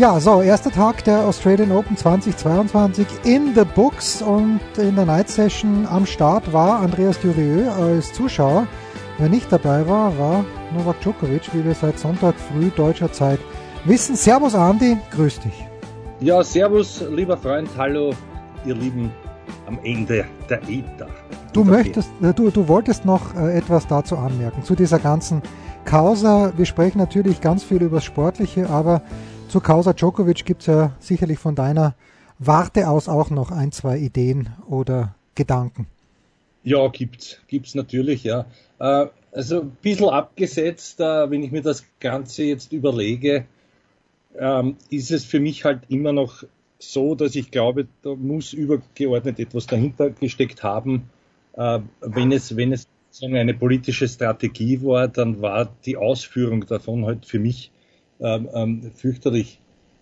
Ja, so, erster Tag der Australian Open 2022 in the books und in der Night Session am Start war Andreas Durieux als Zuschauer. Wer nicht dabei war, war Novak Djokovic, wie wir seit Sonntag früh deutscher Zeit wissen. Servus Andi, grüß dich. Ja, servus, lieber Freund, hallo, ihr Lieben am Ende der ETA. Du möchtest, äh, du, du wolltest noch äh, etwas dazu anmerken, zu dieser ganzen Causa. Wir sprechen natürlich ganz viel über das Sportliche, aber zu Causa Djokovic gibt es ja sicherlich von deiner Warte aus auch noch ein, zwei Ideen oder Gedanken. Ja, gibt's, gibt's natürlich, ja. Äh, also ein bisschen abgesetzt, äh, wenn ich mir das Ganze jetzt überlege, ähm, ist es für mich halt immer noch so, dass ich glaube, da muss übergeordnet etwas dahinter gesteckt haben. Äh, wenn es, wenn es eine politische Strategie war, dann war die Ausführung davon halt für mich ähm, ähm, fürchterlich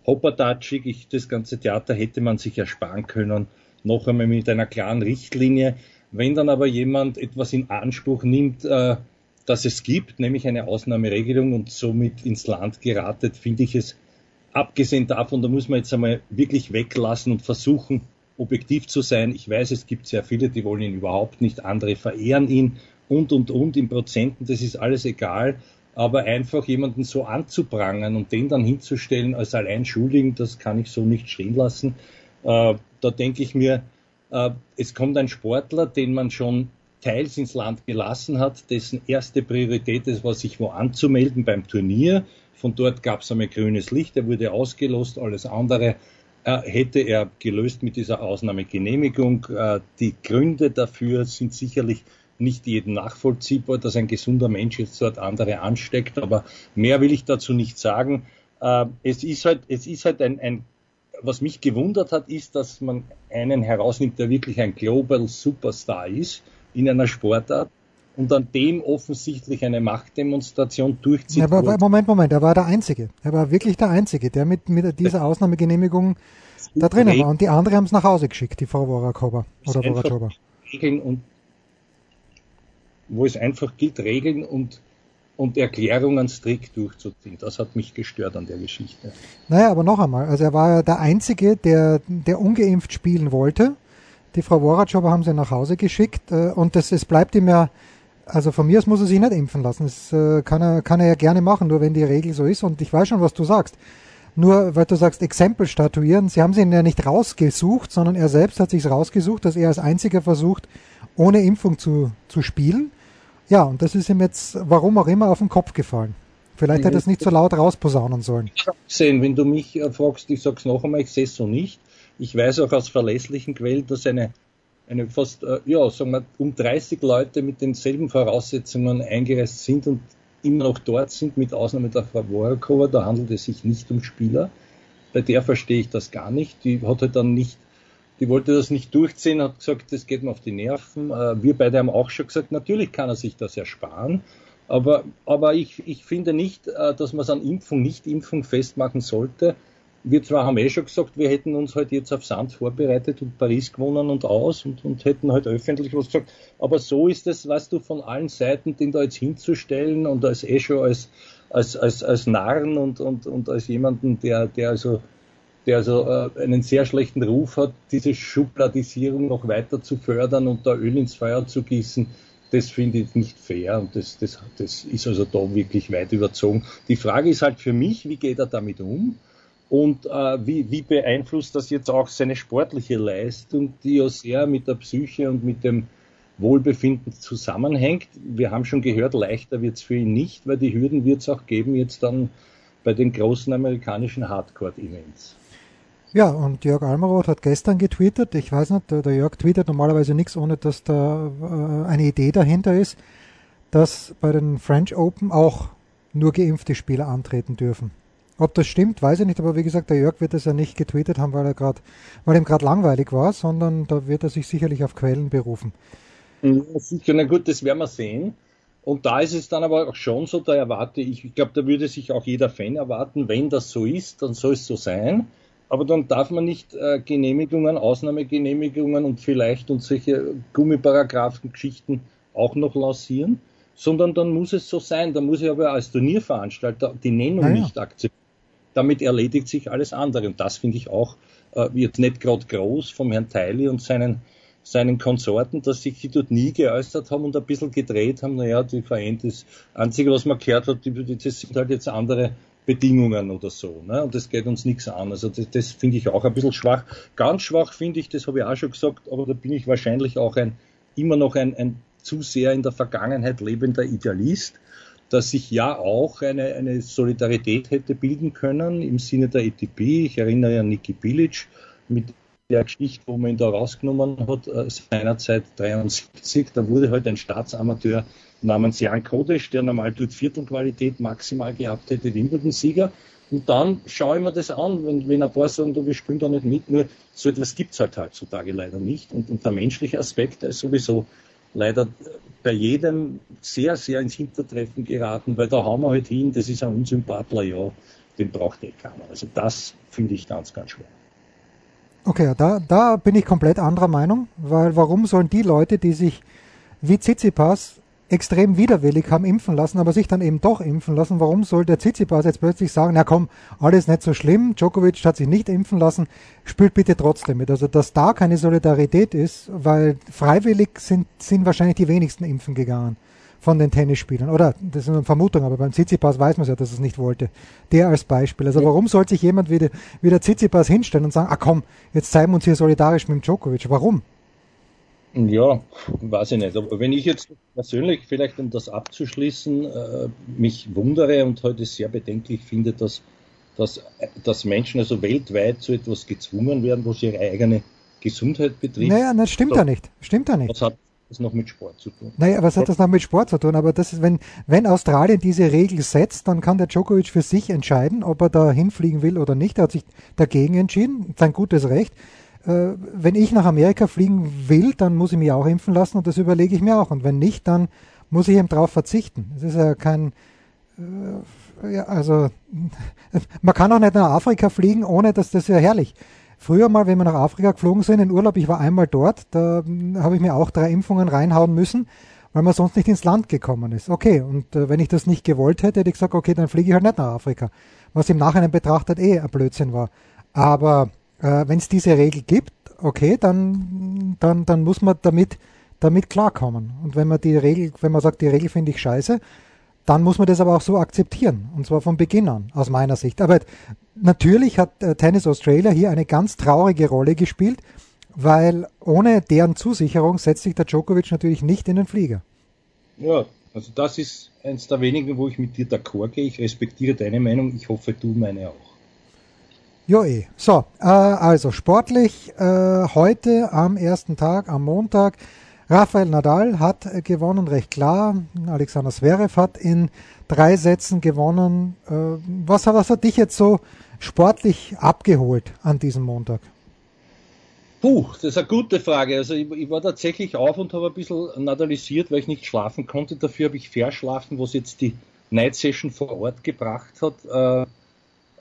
hoppertatschig. Ich, das ganze Theater hätte man sich ersparen können, noch einmal mit einer klaren Richtlinie. Wenn dann aber jemand etwas in Anspruch nimmt, äh, dass es gibt, nämlich eine Ausnahmeregelung und somit ins Land geratet, finde ich es, abgesehen davon, da muss man jetzt einmal wirklich weglassen und versuchen, objektiv zu sein. Ich weiß, es gibt sehr viele, die wollen ihn überhaupt nicht, andere verehren ihn und, und, und in Prozenten, das ist alles egal aber einfach jemanden so anzuprangern und den dann hinzustellen als allein Schuldigen, das kann ich so nicht stehen lassen. Äh, da denke ich mir, äh, es kommt ein Sportler, den man schon teils ins Land gelassen hat, dessen erste Priorität ist, war sich wo anzumelden beim Turnier. Von dort gab es einmal grünes Licht, er wurde ausgelost, alles andere äh, hätte er gelöst mit dieser Ausnahmegenehmigung. Äh, die Gründe dafür sind sicherlich nicht jedem nachvollziehbar, dass ein gesunder Mensch jetzt dort andere ansteckt, aber mehr will ich dazu nicht sagen. Äh, es ist halt, es ist halt ein, ein, was mich gewundert hat, ist, dass man einen herausnimmt, der wirklich ein Global Superstar ist in einer Sportart und an dem offensichtlich eine Machtdemonstration durchzieht. Ja, aber Moment, Moment, er war der Einzige. Er war wirklich der Einzige, der mit, mit dieser Ausnahmegenehmigung da drinnen war. Und die anderen haben es nach Hause geschickt, die Frau Worakova oder Worakova. Regeln und wo es einfach gilt, Regeln und, und Erklärungen strikt durchzuziehen. Das hat mich gestört an der Geschichte. Naja, aber noch einmal, also er war ja der Einzige, der, der ungeimpft spielen wollte. Die Frau Woratschowa haben sie nach Hause geschickt äh, und das, es bleibt ihm ja, also von mir aus muss er sich nicht impfen lassen. Das äh, kann, er, kann er ja gerne machen, nur wenn die Regel so ist. Und ich weiß schon, was du sagst. Nur weil du sagst, Exempel statuieren, sie haben sie ja nicht rausgesucht, sondern er selbst hat sich rausgesucht, dass er als einziger versucht, ohne Impfung zu, zu spielen. Ja, und das ist ihm jetzt, warum auch immer, auf den Kopf gefallen. Vielleicht hätte er es nicht so laut rausposaunen sollen. Sehen, wenn du mich äh, fragst, ich sag's noch einmal, ich sehe es so nicht. Ich weiß auch aus verlässlichen Quellen, dass eine, eine fast, äh, ja, sagen wir, um 30 Leute mit denselben Voraussetzungen eingereist sind und immer noch dort sind, mit Ausnahme der Frau Worakova. Da handelt es sich nicht um Spieler. Bei der verstehe ich das gar nicht. Die hat halt dann nicht die wollte das nicht durchziehen, hat gesagt, das geht mir auf die Nerven. Äh, wir beide haben auch schon gesagt, natürlich kann er sich das ersparen. Aber, aber ich, ich finde nicht, äh, dass man es an Impfung, Nicht-Impfung festmachen sollte. Wir zwar haben eh schon gesagt, wir hätten uns halt jetzt auf Sand vorbereitet und Paris gewonnen und aus und, und hätten halt öffentlich was gesagt. Aber so ist es, weißt du, von allen Seiten, den da jetzt hinzustellen und als eh schon als, als, als, als Narren und, und, und als jemanden, der, der also der also äh, einen sehr schlechten Ruf hat, diese Schubladisierung noch weiter zu fördern und da Öl ins Feuer zu gießen, das finde ich nicht fair und das, das, das ist also da wirklich weit überzogen. Die Frage ist halt für mich, wie geht er damit um? Und äh, wie, wie beeinflusst das jetzt auch seine sportliche Leistung, die ja sehr mit der Psyche und mit dem Wohlbefinden zusammenhängt? Wir haben schon gehört, leichter wird es für ihn nicht, weil die Hürden wird es auch geben jetzt dann bei den großen amerikanischen Hardcore-Events. Ja, und Jörg Almaroth hat gestern getwittert, ich weiß nicht, der, Jörg tweetet normalerweise nichts, ohne dass da äh, eine Idee dahinter ist, dass bei den French Open auch nur geimpfte Spieler antreten dürfen. Ob das stimmt, weiß ich nicht, aber wie gesagt, der Jörg wird das ja nicht getweetet haben, weil er gerade, weil ihm gerade langweilig war, sondern da wird er sich sicherlich auf Quellen berufen. Ja, sicher, na gut, das werden wir sehen. Und da ist es dann aber auch schon so, da erwarte ich, ich glaube, da würde sich auch jeder Fan erwarten, wenn das so ist, dann soll es so sein. Aber dann darf man nicht äh, Genehmigungen, Ausnahmegenehmigungen und vielleicht und solche Gummiparagraphen-Geschichten auch noch lancieren, sondern dann muss es so sein. Da muss ich aber als Turnierveranstalter die Nennung naja. nicht akzeptieren. Damit erledigt sich alles andere. Und das finde ich auch äh, jetzt nicht gerade groß vom Herrn Teili und seinen seinen Konsorten, dass sich die dort nie geäußert haben und ein bisschen gedreht haben, naja, die Verein, das Einzige, was man gehört hat, das sind halt jetzt andere Bedingungen oder so. Ne? Und das geht uns nichts an. Also das, das finde ich auch ein bisschen schwach. Ganz schwach finde ich, das habe ich auch schon gesagt, aber da bin ich wahrscheinlich auch ein immer noch ein, ein zu sehr in der Vergangenheit lebender Idealist, dass sich ja auch eine, eine Solidarität hätte bilden können im Sinne der ETP. Ich erinnere an Niki Bilic, mit der Geschichte, wo man ihn da rausgenommen hat, äh, seinerzeit 73, da wurde halt ein Staatsamateur namens Jan Kodesch, der normal dort Viertelqualität maximal gehabt hätte, Wimbledon-Sieger. Und dann schaue ich mir das an, wenn, wenn ein paar sagen, du, wir spielen da nicht mit, nur so etwas gibt's halt heutzutage leider nicht. Und, und der menschliche Aspekt ist sowieso leider bei jedem sehr, sehr ins Hintertreffen geraten, weil da haben wir halt hin, das ist ein Unsympathler, ja, den braucht eh keiner. Also das finde ich ganz, ganz schwer. Okay, da, da bin ich komplett anderer Meinung, weil warum sollen die Leute, die sich wie Tsitsipas extrem widerwillig haben impfen lassen, aber sich dann eben doch impfen lassen, warum soll der Tsitsipas jetzt plötzlich sagen, na komm, alles nicht so schlimm, Djokovic hat sich nicht impfen lassen, spielt bitte trotzdem mit. Also dass da keine Solidarität ist, weil freiwillig sind, sind wahrscheinlich die wenigsten impfen gegangen von den Tennisspielern. Oder, das ist eine Vermutung, aber beim Tsitsipas weiß man ja, dass es nicht wollte. Der als Beispiel. Also warum soll sich jemand wie der, wie der Tsitsipas hinstellen und sagen, ah komm, jetzt zeigen wir uns hier solidarisch mit dem Djokovic. Warum? Ja, weiß ich nicht. Aber wenn ich jetzt persönlich, vielleicht um das abzuschließen, äh, mich wundere und heute sehr bedenklich finde, dass, dass, dass Menschen also weltweit zu etwas gezwungen werden, was ihre eigene Gesundheit betrifft. Naja, das stimmt ja nicht. Stimmt ja nicht. Das hat das noch mit Sport zu tun. Naja, was hat das noch mit Sport zu tun? Aber das ist, wenn, wenn Australien diese Regel setzt, dann kann der Djokovic für sich entscheiden, ob er da hinfliegen will oder nicht. Er hat sich dagegen entschieden, sein gutes Recht. Äh, wenn ich nach Amerika fliegen will, dann muss ich mich auch impfen lassen und das überlege ich mir auch. Und wenn nicht, dann muss ich eben darauf verzichten. Es ist ja kein, äh, ja, also man kann auch nicht nach Afrika fliegen, ohne dass das ja herrlich. Früher mal, wenn wir nach Afrika geflogen sind in Urlaub, ich war einmal dort, da hm, habe ich mir auch drei Impfungen reinhauen müssen, weil man sonst nicht ins Land gekommen ist. Okay, und äh, wenn ich das nicht gewollt hätte, hätte ich gesagt, okay, dann fliege ich halt nicht nach Afrika. Was im Nachhinein betrachtet eh ein Blödsinn war. Aber äh, wenn es diese Regel gibt, okay, dann, dann, dann muss man damit, damit klarkommen. Und wenn man die Regel, wenn man sagt, die Regel finde ich scheiße, dann muss man das aber auch so akzeptieren. Und zwar von Beginn an, aus meiner Sicht. Aber natürlich hat äh, Tennis Australia hier eine ganz traurige Rolle gespielt, weil ohne deren Zusicherung setzt sich der Djokovic natürlich nicht in den Flieger. Ja, also das ist eins der wenigen, wo ich mit dir d'accord gehe. Ich respektiere deine Meinung. Ich hoffe, du meine auch. Jo, eh. So, äh, also sportlich äh, heute am ersten Tag, am Montag, Rafael Nadal hat äh, gewonnen, recht klar. Alexander Zverev hat in drei Sätzen gewonnen. Äh, was, was hat dich jetzt so sportlich abgeholt an diesem Montag? Puh, das ist eine gute Frage. Also ich, ich war tatsächlich auf und habe ein bisschen nadalisiert, weil ich nicht schlafen konnte. Dafür habe ich verschlafen, was jetzt die Night Session vor Ort gebracht hat. Äh,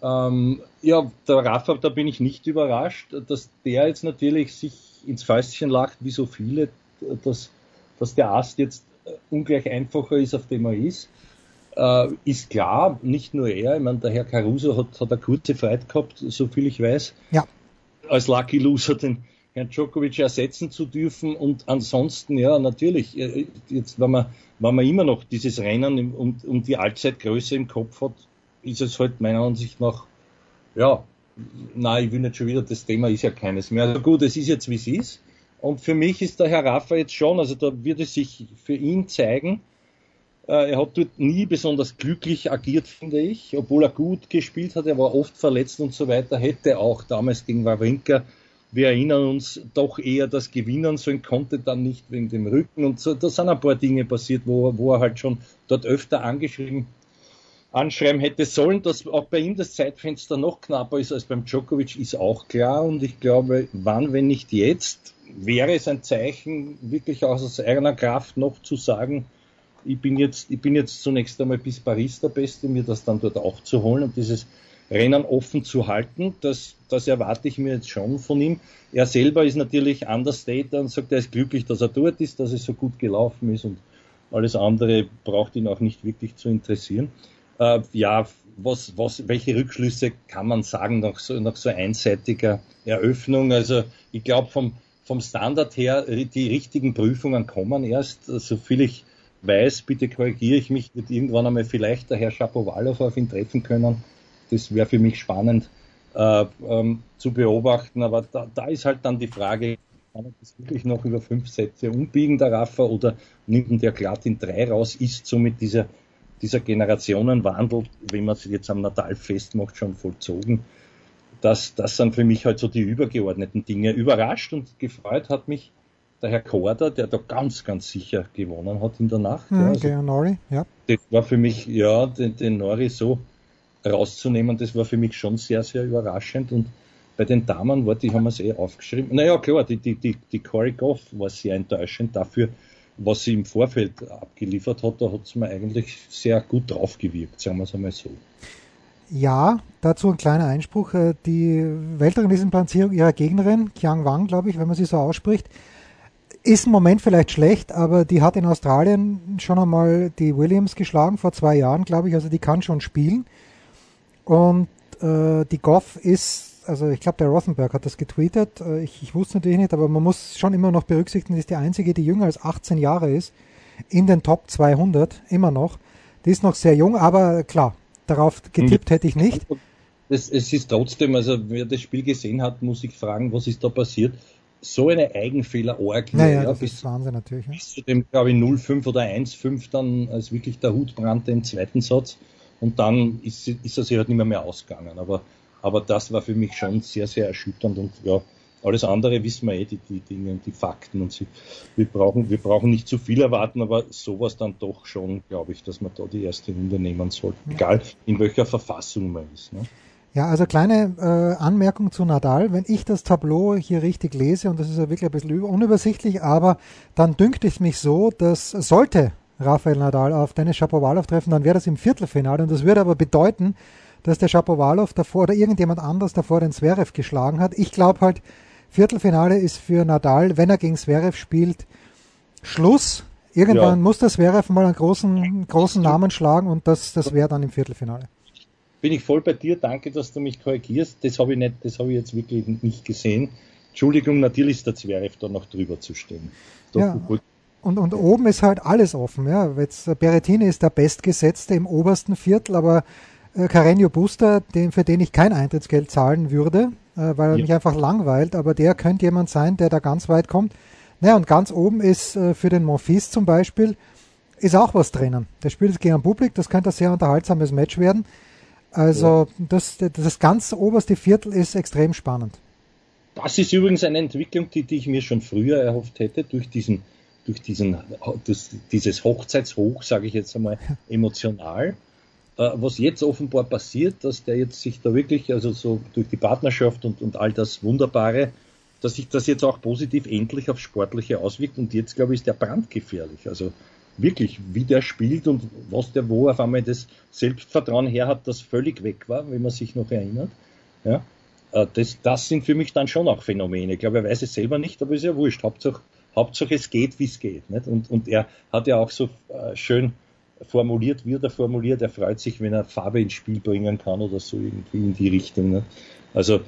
ähm, ja, der Rafa, da bin ich nicht überrascht, dass der jetzt natürlich sich ins Fäustchen lacht, wie so viele dass, dass der Ast jetzt äh, ungleich einfacher ist, auf dem er ist. Äh, ist klar, nicht nur er, ich meine, der Herr Caruso hat, hat eine kurze Fight gehabt, so viel ich weiß. Ja. Als Lucky Loser den Herrn Djokovic ersetzen zu dürfen und ansonsten, ja, natürlich, äh, jetzt, wenn man, wenn man immer noch dieses Rennen um, um die Allzeitgröße im Kopf hat, ist es halt meiner Ansicht nach, ja, nein, ich will nicht schon wieder, das Thema ist ja keines mehr. Also gut, es ist jetzt wie es ist. Und für mich ist der Herr Rafa jetzt schon, also da wird es sich für ihn zeigen, äh, er hat dort nie besonders glücklich agiert, finde ich, obwohl er gut gespielt hat, er war oft verletzt und so weiter, hätte auch damals gegen Wawrinka, wir erinnern uns, doch eher das gewinnen sollen, konnte dann nicht wegen dem Rücken und so, da sind ein paar Dinge passiert, wo, wo er halt schon dort öfter angeschrieben anschreiben hätte sollen, dass auch bei ihm das Zeitfenster noch knapper ist als beim Djokovic, ist auch klar. Und ich glaube, wann, wenn nicht jetzt, wäre es ein Zeichen, wirklich aus eigener Kraft noch zu sagen, ich bin jetzt, ich bin jetzt zunächst einmal bis Paris der Beste, mir das dann dort auch zu holen und dieses Rennen offen zu halten, das, das erwarte ich mir jetzt schon von ihm. Er selber ist natürlich understated und sagt, er ist glücklich, dass er dort ist, dass es so gut gelaufen ist und alles andere braucht ihn auch nicht wirklich zu interessieren. Äh, ja, was, was, welche Rückschlüsse kann man sagen nach so, nach so einseitiger Eröffnung? Also ich glaube vom, vom Standard her, die richtigen Prüfungen kommen erst, so viel ich weiß, bitte korrigiere ich mich, wird irgendwann einmal vielleicht der Herr Schapowalow auf ihn treffen können. Das wäre für mich spannend äh, ähm, zu beobachten, aber da, da ist halt dann die Frage, kann er das wirklich noch über fünf Sätze umbiegen, der Raffa, oder nimmt der glatt in drei raus, ist somit dieser, dieser Generationenwandel, wenn man es jetzt am Natal festmacht, schon vollzogen. Das, das sind für mich halt so die übergeordneten Dinge. Überrascht und gefreut hat mich der Herr Korder, der da ganz, ganz sicher gewonnen hat in der Nacht. Mhm, ja, also, okay, Nori, ja. Das war für mich, ja, den, den Nori so rauszunehmen, das war für mich schon sehr, sehr überraschend und bei den Damen war, die haben wir es eh aufgeschrieben. Naja, klar, die, die, die, die Corey Goff war sehr enttäuschend dafür, was sie im Vorfeld abgeliefert hat. Da hat es mir eigentlich sehr gut draufgewirkt, sagen wir es einmal so. Ja, dazu ein kleiner Einspruch. Äh, die Weltranglistenplatzierung ihrer Gegnerin, Kiang Wang, glaube ich, wenn man sie so ausspricht, ist im Moment vielleicht schlecht, aber die hat in Australien schon einmal die Williams geschlagen vor zwei Jahren, glaube ich. Also die kann schon spielen. Und äh, die Goff ist also ich glaube, der Rothenberg hat das getweetet. Äh, ich, ich, wusste natürlich nicht, aber man muss schon immer noch berücksichtigen, dass die einzige, die jünger als 18 Jahre ist, in den Top 200, immer noch. Die ist noch sehr jung, aber klar, darauf getippt hätte ich nicht. Es, es ist trotzdem, also wer das Spiel gesehen hat, muss sich fragen, was ist da passiert. So eine Eigenfehler-Orgie. Naja, ja, das bis, ist Wahnsinn natürlich. Ja. Bis zu dem, glaube ich, 0,5 oder 1,5 dann, als wirklich der Hut brannte im zweiten Satz. Und dann ist, ist er sich halt nicht mehr, mehr ausgegangen. Aber aber das war für mich schon sehr, sehr erschütternd und ja, alles andere wissen wir eh, die, die Dinge, die Fakten und sie, wir brauchen, wir brauchen nicht zu viel erwarten, aber sowas dann doch schon, glaube ich, dass man da die erste Runde nehmen sollte, ja. egal in welcher Verfassung man ist. Ne? Ja, also kleine äh, Anmerkung zu Nadal. Wenn ich das Tableau hier richtig lese, und das ist ja wirklich ein bisschen unübersichtlich, aber dann dünkt es mich so, dass sollte Rafael Nadal auf Dennis Shapovalov treffen, dann wäre das im Viertelfinale und das würde aber bedeuten, dass der Shapovalov davor oder irgendjemand anders davor den Zverev geschlagen hat. Ich glaube halt, Viertelfinale ist für Nadal, wenn er gegen Zverev spielt, Schluss. Irgendwann ja. muss der Zverev mal einen großen, großen Namen schlagen und das, das wäre dann im Viertelfinale. Bin ich voll bei dir, danke, dass du mich korrigierst. Das habe ich nicht, das habe ich jetzt wirklich nicht gesehen. Entschuldigung, natürlich ist der Zverev da noch drüber zu stehen. ja. Und, und oben ist halt alles offen. Ja. Jetzt, Berettini ist der Bestgesetzte im obersten Viertel, aber äh, Carreño Buster, den, für den ich kein Eintrittsgeld zahlen würde, äh, weil er ja. mich einfach langweilt, aber der könnte jemand sein, der da ganz weit kommt. Naja, und ganz oben ist äh, für den Monfils zum Beispiel, ist auch was drinnen. Der spielt jetzt gegen ein Publikum, das könnte ein sehr unterhaltsames Match werden. Also ja. das, das ganz oberste Viertel ist extrem spannend. Das ist übrigens eine Entwicklung, die, die ich mir schon früher erhofft hätte, durch diesen, durch diesen, durch dieses Hochzeitshoch, sage ich jetzt einmal, emotional. Äh, was jetzt offenbar passiert, dass der jetzt sich da wirklich, also so durch die Partnerschaft und, und all das Wunderbare, dass sich das jetzt auch positiv endlich aufs Sportliche auswirkt und jetzt, glaube ich, ist der brandgefährlich. Also wirklich, wie der spielt und was der wo auf einmal das Selbstvertrauen her hat, das völlig weg war, wenn man sich noch erinnert. Ja, äh, das, das sind für mich dann schon auch Phänomene. Ich glaube, er weiß es selber nicht, aber ist ja wurscht. Hauptsache, Hauptsache es geht, wie es geht. Nicht? Und, und er hat ja auch so äh, schön formuliert wird er formuliert, er freut sich, wenn er Farbe ins Spiel bringen kann oder so irgendwie in die Richtung. Ne? Also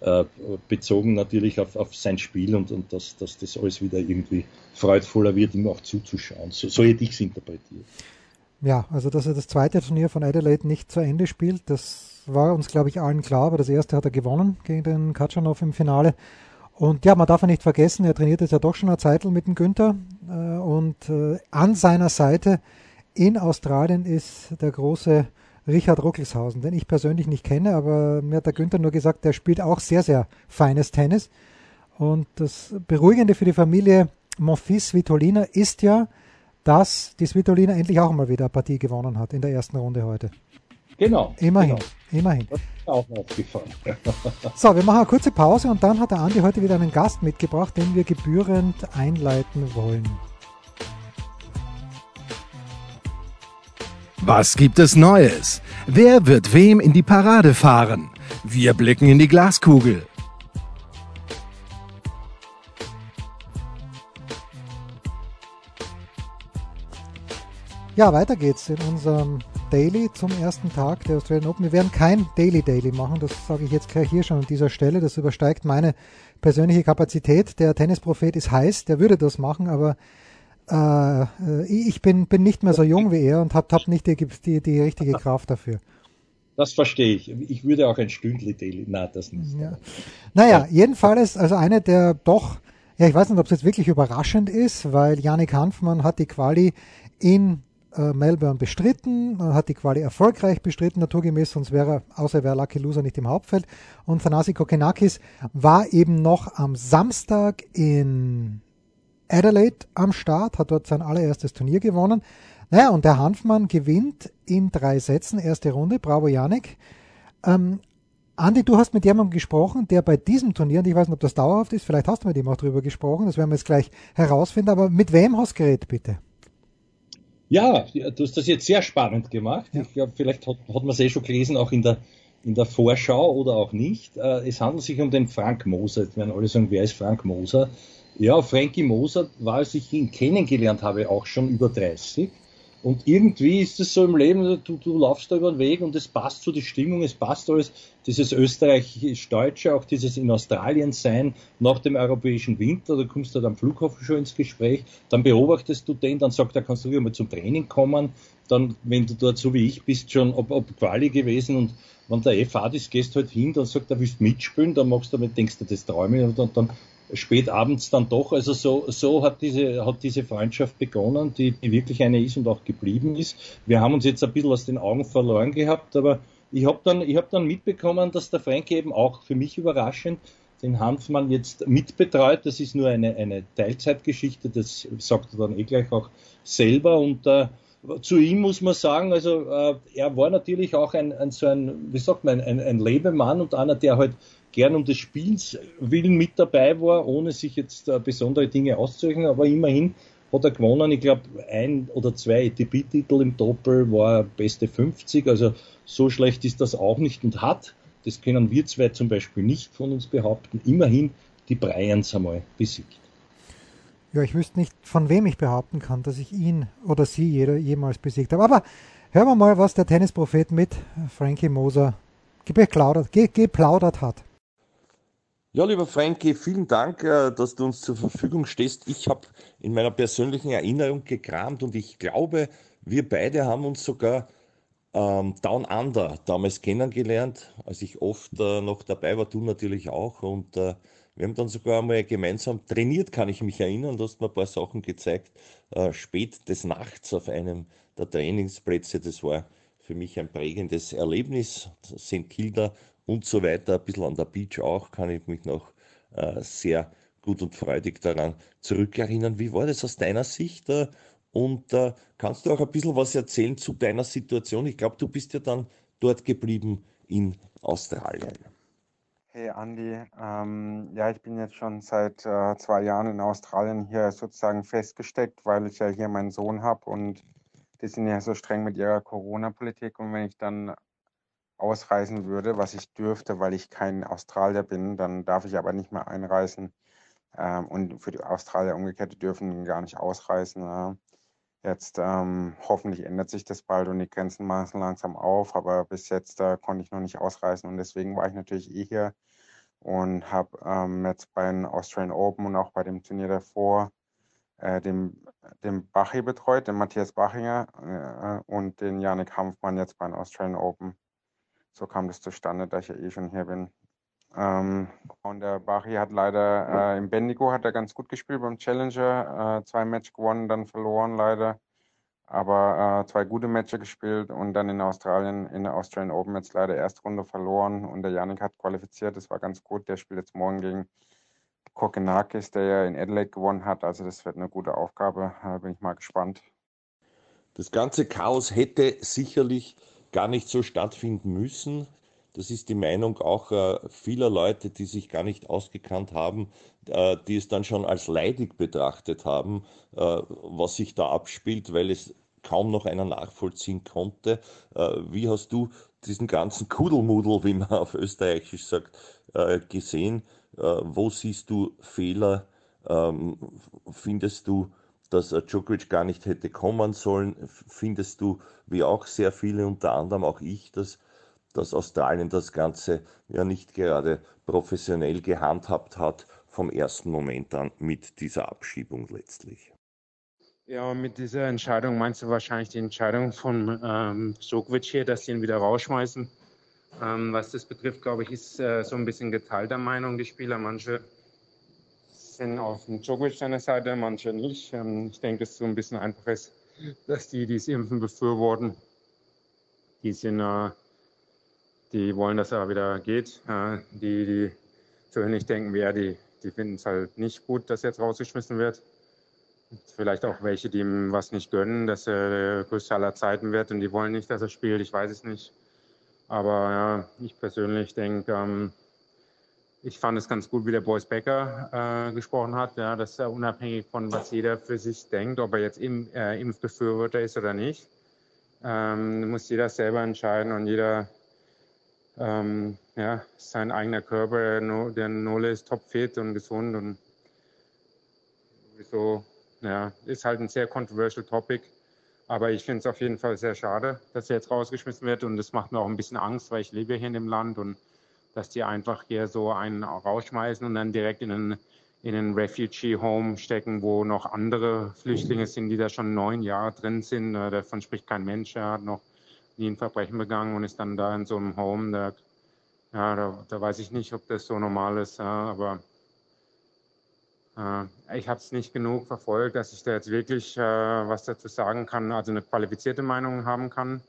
äh, bezogen natürlich auf, auf sein Spiel und, und dass, dass das alles wieder irgendwie freudvoller wird, ihm auch zuzuschauen. So, so hätte ich es interpretiert. Ja, also dass er das zweite Turnier von Adelaide nicht zu Ende spielt, das war uns, glaube ich, allen klar, aber das erste hat er gewonnen gegen den Katschanov im Finale. Und ja, man darf ja nicht vergessen, er trainiert jetzt ja doch schon eine Zeit mit dem Günther äh, und äh, an seiner Seite in Australien ist der große Richard Ruckelshausen, den ich persönlich nicht kenne, aber mir hat der Günther nur gesagt, der spielt auch sehr, sehr feines Tennis. Und das Beruhigende für die Familie Monfils Svitolina ist ja, dass die Svitolina endlich auch mal wieder eine Partie gewonnen hat in der ersten Runde heute. Genau. Immerhin, genau. immerhin. Das ist auch aufgefallen. so, wir machen eine kurze Pause und dann hat der Andi heute wieder einen Gast mitgebracht, den wir gebührend einleiten wollen. Was gibt es Neues? Wer wird wem in die Parade fahren? Wir blicken in die Glaskugel. Ja, weiter geht's in unserem Daily zum ersten Tag der Australian Open. Wir werden kein Daily Daily machen, das sage ich jetzt gleich hier schon an dieser Stelle. Das übersteigt meine persönliche Kapazität. Der Tennisprophet ist heiß, der würde das machen, aber ich bin, bin nicht mehr so jung wie er und habe hab nicht die, die, die richtige Kraft dafür. Das verstehe ich. Ich würde auch ein Stündli Daily. Nein, das nicht. Ja. Naja, ja. jedenfalls, also eine der doch, ja, ich weiß nicht, ob es jetzt wirklich überraschend ist, weil Janik Hanfmann hat die Quali in äh, Melbourne bestritten, hat die Quali erfolgreich bestritten, naturgemäß, sonst wäre, außer wäre Lucky Loser nicht im Hauptfeld. Und Thanasi Kokenakis war eben noch am Samstag in Adelaide am Start, hat dort sein allererstes Turnier gewonnen. Naja, und der Hanfmann gewinnt in drei Sätzen, erste Runde. Bravo, Janik. Ähm, Andi, du hast mit jemandem gesprochen, der bei diesem Turnier, und ich weiß nicht, ob das dauerhaft ist, vielleicht hast du mit ihm auch drüber gesprochen, das werden wir jetzt gleich herausfinden, aber mit wem hast du geredet, bitte? Ja, du hast das jetzt sehr spannend gemacht. Ja. Ich glaube, vielleicht hat, hat man es eh schon gelesen, auch in der, in der Vorschau oder auch nicht. Äh, es handelt sich um den Frank Moser. Jetzt werden alle sagen, wer ist Frank Moser? Ja, Frankie Moser war, als ich ihn kennengelernt habe, auch schon über 30. Und irgendwie ist es so im Leben, du, du laufst da über den Weg und es passt zu die Stimmung, es passt alles, dieses österreichisch-deutsche, auch dieses in Australien sein nach dem europäischen Winter, da kommst du halt am Flughafen schon ins Gespräch, dann beobachtest du den, dann sagt er, kannst du wieder mal zum Training kommen, dann, wenn du dort so wie ich bist, schon ob, ob Quali gewesen und wenn der eh fad ist, gehst du halt hin, dann sagt er, willst mitspielen, dann machst du damit, denkst du, das träume und dann, dann spät abends dann doch. Also so, so hat diese, hat diese Freundschaft begonnen, die, die wirklich eine ist und auch geblieben ist. Wir haben uns jetzt ein bisschen aus den Augen verloren gehabt, aber ich habe dann, ich hab dann mitbekommen, dass der Frank eben auch für mich überraschend den Hanfmann jetzt mitbetreut. Das ist nur eine, eine Teilzeitgeschichte, das sagt er dann eh gleich auch selber. Und äh, zu ihm muss man sagen, also äh, er war natürlich auch ein, ein so ein, wie sagt man, ein, ein Lebemann und einer, der halt gern um des Spiels willen mit dabei war, ohne sich jetzt äh, besondere Dinge auszuzeichnen, aber immerhin hat er gewonnen. Ich glaube, ein oder zwei ATP-Titel im Doppel war beste 50, also so schlecht ist das auch nicht und hat, das können wir zwei zum Beispiel nicht von uns behaupten, immerhin die Bryans einmal besiegt. Ja, ich wüsste nicht, von wem ich behaupten kann, dass ich ihn oder sie jemals besiegt habe. Aber hören wir mal, was der Tennisprophet mit Frankie Moser geplaudert, geplaudert hat. Ja, lieber Frankie, vielen Dank, äh, dass du uns zur Verfügung stehst. Ich habe in meiner persönlichen Erinnerung gekramt und ich glaube, wir beide haben uns sogar ähm, Down Under damals kennengelernt, als ich oft äh, noch dabei war, du natürlich auch. Und äh, wir haben dann sogar einmal gemeinsam trainiert, kann ich mich erinnern. Du hast mir ein paar Sachen gezeigt, äh, spät des Nachts auf einem der Trainingsplätze. Das war für mich ein prägendes Erlebnis. St. Kilda und so weiter. Ein bisschen an der Beach auch, kann ich mich noch äh, sehr gut und freudig daran zurückerinnern. Wie war das aus deiner Sicht? Äh, und äh, kannst du auch ein bisschen was erzählen zu deiner Situation? Ich glaube, du bist ja dann dort geblieben in Australien. Hey Andi, ähm, ja, ich bin jetzt schon seit äh, zwei Jahren in Australien hier sozusagen festgesteckt, weil ich ja hier meinen Sohn habe und die sind ja so streng mit ihrer Corona-Politik und wenn ich dann ausreisen würde, was ich dürfte, weil ich kein Australier bin, dann darf ich aber nicht mehr einreisen. Ähm, und für die Australier umgekehrt, die dürfen gar nicht ausreisen. Äh. Jetzt ähm, hoffentlich ändert sich das bald und die Grenzen machen langsam auf, aber bis jetzt äh, konnte ich noch nicht ausreisen und deswegen war ich natürlich eh hier und habe ähm, jetzt bei den Australian Open und auch bei dem Turnier davor äh, den, den Bachi betreut, den Matthias Bachinger äh, und den Janik Hanfmann jetzt bei den Australian Open so kam das zustande, da ich ja eh schon hier bin. Ähm, und der Bari hat leider äh, im Bendigo hat er ganz gut gespielt beim Challenger, äh, zwei Match gewonnen, dann verloren leider, aber äh, zwei gute Matches gespielt und dann in Australien in der Australian Open jetzt leider erste Runde verloren und der Janik hat qualifiziert, das war ganz gut. Der spielt jetzt morgen gegen Kokenakis, der ja in Adelaide gewonnen hat, also das wird eine gute Aufgabe, bin ich mal gespannt. Das ganze Chaos hätte sicherlich gar nicht so stattfinden müssen. Das ist die Meinung auch äh, vieler Leute, die sich gar nicht ausgekannt haben, äh, die es dann schon als leidig betrachtet haben, äh, was sich da abspielt, weil es kaum noch einer nachvollziehen konnte. Äh, wie hast du diesen ganzen Kudelmudel, wie man auf Österreichisch sagt, äh, gesehen? Äh, wo siehst du Fehler? Ähm, findest du, dass Djokovic gar nicht hätte kommen sollen? Findest du, wie auch sehr viele, unter anderem auch ich, dass dass Australien das Ganze ja nicht gerade professionell gehandhabt hat vom ersten Moment an mit dieser Abschiebung letztlich. Ja, mit dieser Entscheidung meinst du wahrscheinlich die Entscheidung von ähm, Djokovic hier, dass sie ihn wieder rausschmeißen. Ähm, was das betrifft, glaube ich, ist äh, so ein bisschen geteilter Meinung die Spieler. Manche sind auf dem Djokovic seiner Seite, manche nicht. Ähm, ich denke, es so ein bisschen einfach ist, dass die, die das Impfen befürworten, die sind äh, die wollen, dass er wieder geht. Die, die zu nicht denken, wer die, die finden es halt nicht gut, dass er jetzt rausgeschmissen wird. Vielleicht auch welche, die ihm was nicht gönnen, dass er der größte aller Zeiten wird und die wollen nicht, dass er spielt. Ich weiß es nicht. Aber ja, ich persönlich denke, ähm, ich fand es ganz gut, wie der Boys Becker äh, gesprochen hat, ja, dass er unabhängig von was jeder für sich denkt, ob er jetzt im, äh, Impfbefürworter ist oder nicht, ähm, muss jeder selber entscheiden und jeder ähm, ja, sein eigener Körper, der Nole ist topfit und gesund und so, ja, ist halt ein sehr controversial Topic. Aber ich finde es auf jeden Fall sehr schade, dass er jetzt rausgeschmissen wird und das macht mir auch ein bisschen Angst, weil ich lebe hier in dem Land und dass die einfach hier so einen rausschmeißen und dann direkt in einen, in einen Refugee Home stecken, wo noch andere Flüchtlinge sind, die da schon neun Jahre drin sind. Äh, davon spricht kein Mensch. Er hat noch nie ein Verbrechen begangen und ist dann da in so einem Home. Da, ja, da, da weiß ich nicht, ob das so normal ist, aber äh, ich habe es nicht genug verfolgt, dass ich da jetzt wirklich äh, was dazu sagen kann, also eine qualifizierte Meinung haben kann.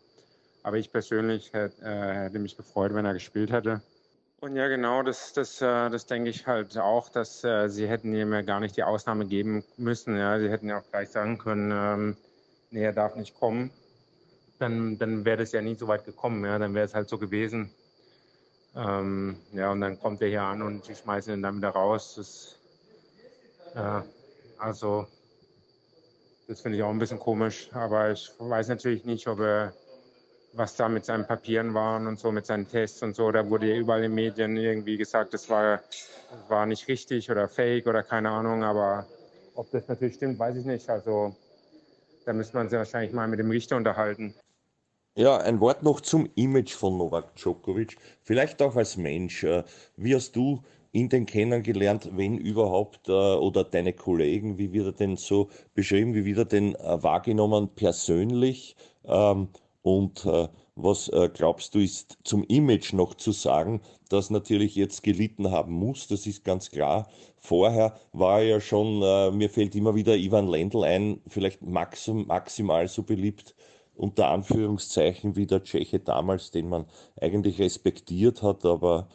Aber ich persönlich hätte, äh, hätte mich gefreut, wenn er gespielt hätte. Und ja, genau, das, das, äh, das denke ich halt auch, dass äh, sie hätten ihm ja gar nicht die Ausnahme geben müssen. Ja. Sie hätten ja auch gleich sagen können, ähm, nee, er darf nicht kommen dann, dann wäre das ja nie so weit gekommen. Ja? Dann wäre es halt so gewesen. Ähm, ja, und dann kommt er hier an und die schmeißen ihn dann wieder raus. Das, ja, also, das finde ich auch ein bisschen komisch. Aber ich weiß natürlich nicht, ob er, was da mit seinen Papieren waren und so, mit seinen Tests und so. Da wurde ja überall in den Medien irgendwie gesagt, das war, war nicht richtig oder fake oder keine Ahnung. Aber ob das natürlich stimmt, weiß ich nicht. Also, da müsste man sich wahrscheinlich mal mit dem Richter unterhalten. Ja, ein Wort noch zum Image von Novak Djokovic. Vielleicht auch als Mensch. Äh, wie hast du ihn denn kennengelernt, wenn überhaupt, äh, oder deine Kollegen, wie wird er denn so beschrieben, wie wird er denn äh, wahrgenommen persönlich? Und was glaubst du, ist zum Image noch zu sagen, das natürlich jetzt gelitten haben muss, das ist ganz klar. Vorher war ja schon, mir fällt immer wieder Ivan Lendl ein, vielleicht maxim, maximal so beliebt unter Anführungszeichen wie der Tscheche damals, den man eigentlich respektiert hat, aber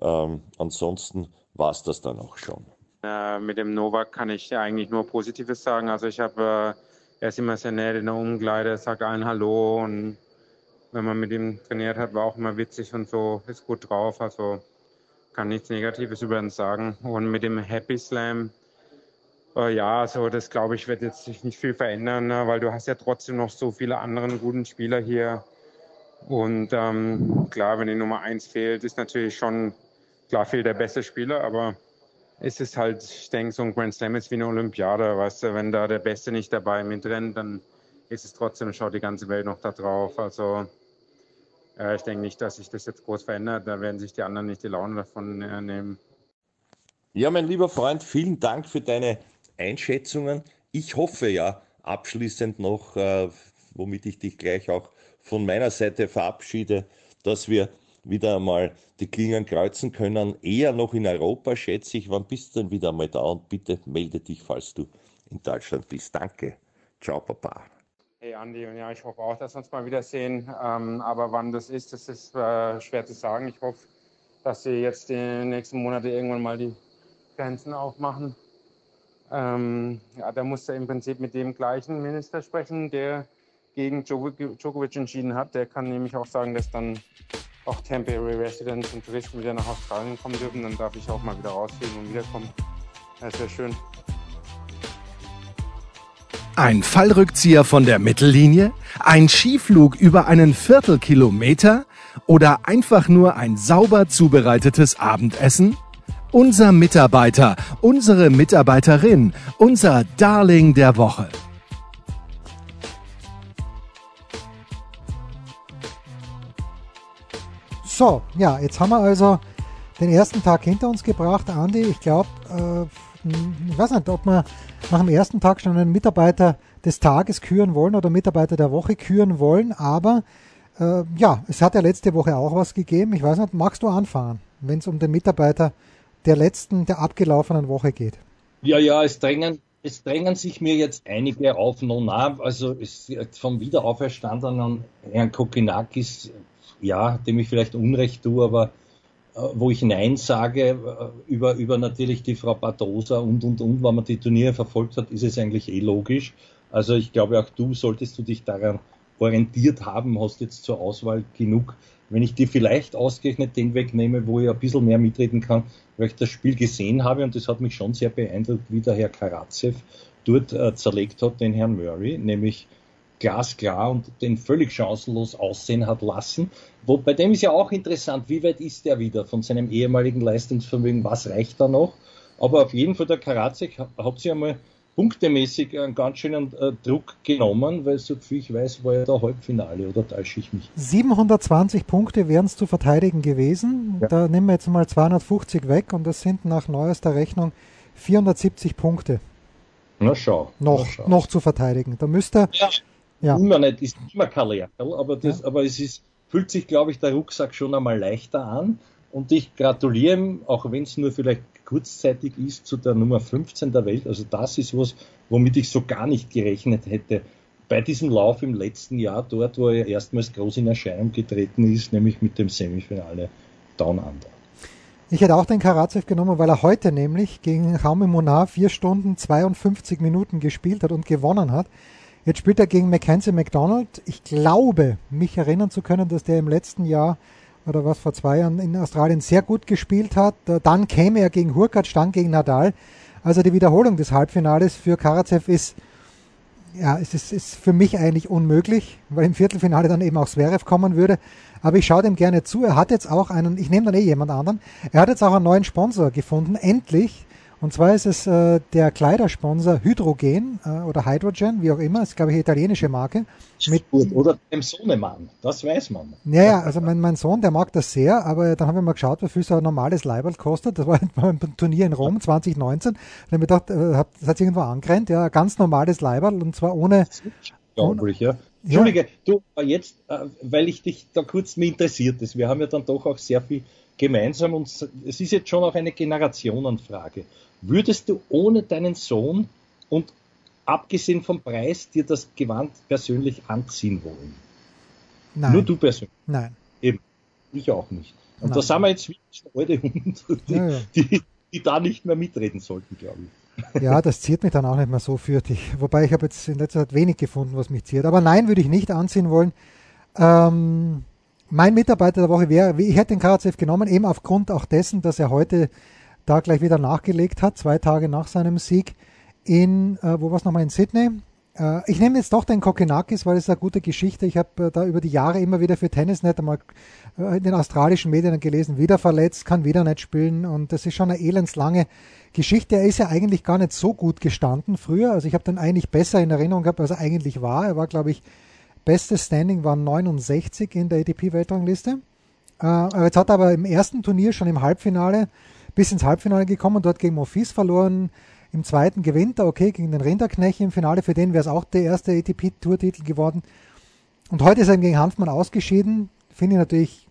ähm, ansonsten war es das dann auch schon. Äh, mit dem Novak kann ich eigentlich nur Positives sagen. Also ich habe, äh, er ist immer sehr nett in der Umkleide, sagt allen Hallo und wenn man mit ihm trainiert hat, war auch immer witzig und so, ist gut drauf. Also kann nichts Negatives über ihn sagen. Und mit dem Happy Slam, äh, ja, also das glaube ich wird jetzt sich nicht viel verändern, ne? weil du hast ja trotzdem noch so viele andere guten Spieler hier. Und ähm, klar, wenn die Nummer eins fehlt, ist natürlich schon, klar fehlt der beste Spieler, aber es ist halt, ich denke, so ein Grand Slam ist wie eine Olympiade, weißt du, wenn da der Beste nicht dabei mitrennt, dann ist es trotzdem, schaut die ganze Welt noch da drauf. Also äh, ich denke nicht, dass sich das jetzt groß verändert, da werden sich die anderen nicht die Laune davon äh, nehmen. Ja, mein lieber Freund, vielen Dank für deine Einschätzungen. Ich hoffe ja abschließend noch, äh, womit ich dich gleich auch von meiner Seite verabschiede, dass wir wieder einmal die Klingen kreuzen können. Eher noch in Europa, schätze ich. Wann bist du denn wieder einmal da? Und bitte melde dich, falls du in Deutschland bist. Danke. Ciao, Papa. Hey Andi, und ja, ich hoffe auch, dass wir uns mal wiedersehen. Ähm, aber wann das ist, das ist äh, schwer zu sagen. Ich hoffe, dass sie jetzt die nächsten Monate irgendwann mal die Grenzen aufmachen ähm, ja, da muss er im Prinzip mit dem gleichen Minister sprechen, der gegen Djokovic entschieden hat, der kann nämlich auch sagen, dass dann auch Temporary Residents und Touristen wieder nach Australien kommen dürfen. Dann darf ich auch mal wieder rausfliegen und wiederkommen. Das wäre schön. Ein Fallrückzieher von der Mittellinie? Ein Skiflug über einen Viertelkilometer? Oder einfach nur ein sauber zubereitetes Abendessen? Unser Mitarbeiter, unsere Mitarbeiterin, unser Darling der Woche. So, ja, jetzt haben wir also den ersten Tag hinter uns gebracht. Andi, ich glaube, äh, ich weiß nicht, ob wir nach dem ersten Tag schon einen Mitarbeiter des Tages küren wollen oder Mitarbeiter der Woche küren wollen, aber äh, ja, es hat ja letzte Woche auch was gegeben. Ich weiß nicht, magst du anfangen, wenn es um den Mitarbeiter der letzten, der abgelaufenen Woche geht? Ja, ja, es drängen, es drängen sich mir jetzt einige auf Nona, also es, vom Wiederauferstandenen Herrn Kokinakis ja, dem ich vielleicht Unrecht tue, aber äh, wo ich Nein sage, äh, über, über natürlich die Frau Bartosa und, und, und, wenn man die Turniere verfolgt hat, ist es eigentlich eh logisch. Also ich glaube, auch du solltest du dich daran orientiert haben, hast jetzt zur Auswahl genug. Wenn ich dir vielleicht ausgerechnet den wegnehme, wo ich ein bisschen mehr mitreden kann, weil ich das Spiel gesehen habe und das hat mich schon sehr beeindruckt, wie der Herr Karatsev dort äh, zerlegt hat, den Herrn Murray, nämlich glasklar und den völlig chancenlos aussehen hat lassen. Wo, bei dem ist ja auch interessant, wie weit ist er wieder von seinem ehemaligen Leistungsvermögen, was reicht da noch? Aber auf jeden Fall der Karatzik hat sich einmal punktemäßig einen ganz schönen äh, Druck genommen, weil so viel ich weiß, war ja der Halbfinale, oder täusche ich mich? 720 Punkte wären es zu verteidigen gewesen. Ja. Da nehmen wir jetzt mal 250 weg und das sind nach neuester Rechnung 470 Punkte. Na schau. Noch, na schau. noch zu verteidigen. Da müsste ja ja. immer nicht, ist immer kein Lernerl, aber, das, ja. aber es ist, fühlt sich, glaube ich, der Rucksack schon einmal leichter an. Und ich gratuliere ihm, auch wenn es nur vielleicht kurzzeitig ist, zu der Nummer 15 der Welt. Also das ist was, womit ich so gar nicht gerechnet hätte. Bei diesem Lauf im letzten Jahr, dort, wo er erstmals groß in Erscheinung getreten ist, nämlich mit dem Semifinale Down Under. Ich hätte auch den Karatsev genommen, weil er heute nämlich gegen Raume Monar 4 Stunden 52 Minuten gespielt hat und gewonnen hat. Jetzt spielt er gegen Mackenzie McDonald. Ich glaube, mich erinnern zu können, dass der im letzten Jahr oder was vor zwei Jahren in Australien sehr gut gespielt hat. Dann käme er gegen Hurkacz, stand gegen Nadal. Also die Wiederholung des Halbfinales für Karatsev ist, ja, es ist, ist für mich eigentlich unmöglich, weil im Viertelfinale dann eben auch Zverev kommen würde. Aber ich schaue dem gerne zu. Er hat jetzt auch einen, ich nehme dann eh jemand anderen, er hat jetzt auch einen neuen Sponsor gefunden, endlich. Und zwar ist es äh, der Kleidersponsor Hydrogen äh, oder Hydrogen, wie auch immer, ist glaube ich eine italienische Marke. Mit, oder dem Sohnemann, das weiß man. Ja, ja, also mein, mein Sohn, der mag das sehr, aber dann haben wir mal geschaut, wie viel so ein normales Leiberl kostet. Das war beim Turnier in Rom 2019. Da habe ich gedacht, äh, das hat irgendwo angerennt, ja, ganz normales Leiberl und zwar ohne. Unglaublich, ja. Entschuldige, ja. du, jetzt, äh, weil ich dich da kurz mir interessiert ist, wir haben ja dann doch auch sehr viel gemeinsam und es ist jetzt schon auch eine Generationenfrage. Würdest du ohne deinen Sohn und abgesehen vom Preis dir das Gewand persönlich anziehen wollen? Nein. Nur du persönlich? Nein. Eben. Ich auch nicht. Und Nein. da sind wir jetzt wie alte Hunde, die, ja, ja. die, die, da nicht mehr mitreden sollten, glaube ich. Ja, das ziert mich dann auch nicht mehr so für dich. Wobei ich habe jetzt in letzter Zeit wenig gefunden, was mich ziert. Aber nein, würde ich nicht anziehen wollen. Ähm, mein Mitarbeiter der Woche wäre, ich hätte den Karatsev genommen, eben aufgrund auch dessen, dass er heute da gleich wieder nachgelegt hat, zwei Tage nach seinem Sieg in, äh, wo war es nochmal, in Sydney. Äh, ich nehme jetzt doch den Kokenakis, weil es eine gute Geschichte. Ich habe äh, da über die Jahre immer wieder für Tennisnet einmal äh, in den australischen Medien gelesen, wieder verletzt, kann wieder nicht spielen und das ist schon eine elendslange Geschichte. Er ist ja eigentlich gar nicht so gut gestanden früher. Also ich habe den eigentlich besser in Erinnerung gehabt, als er eigentlich war. Er war, glaube ich, bestes Standing war 69 in der ATP-Weltrangliste. Äh, jetzt hat er aber im ersten Turnier schon im Halbfinale bis ins Halbfinale gekommen, dort gegen Mofis verloren. Im zweiten gewinnt er, okay, gegen den Rinderknecht im Finale. Für den wäre es auch der erste ATP-Tourtitel geworden. Und heute ist er gegen Hanfmann ausgeschieden. Finde ich natürlich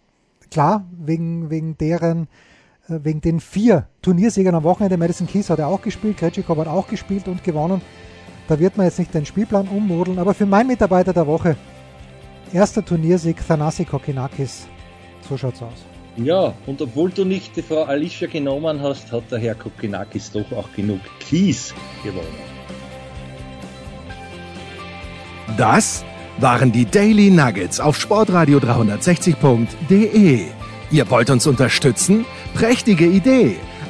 klar, wegen, wegen deren, äh, wegen den vier Turniersiegern am Wochenende. Madison Keys hat er auch gespielt, Kretschikow hat auch gespielt und gewonnen. Da wird man jetzt nicht den Spielplan ummodeln, aber für meinen Mitarbeiter der Woche, erster Turniersieg Thanasi Kokinakis. So schaut's aus. Ja, und obwohl du nicht die Frau Alicia genommen hast, hat der Herr Kokinakis doch auch genug Kies gewonnen. Das waren die Daily Nuggets auf Sportradio 360.de. Ihr wollt uns unterstützen? Prächtige Idee!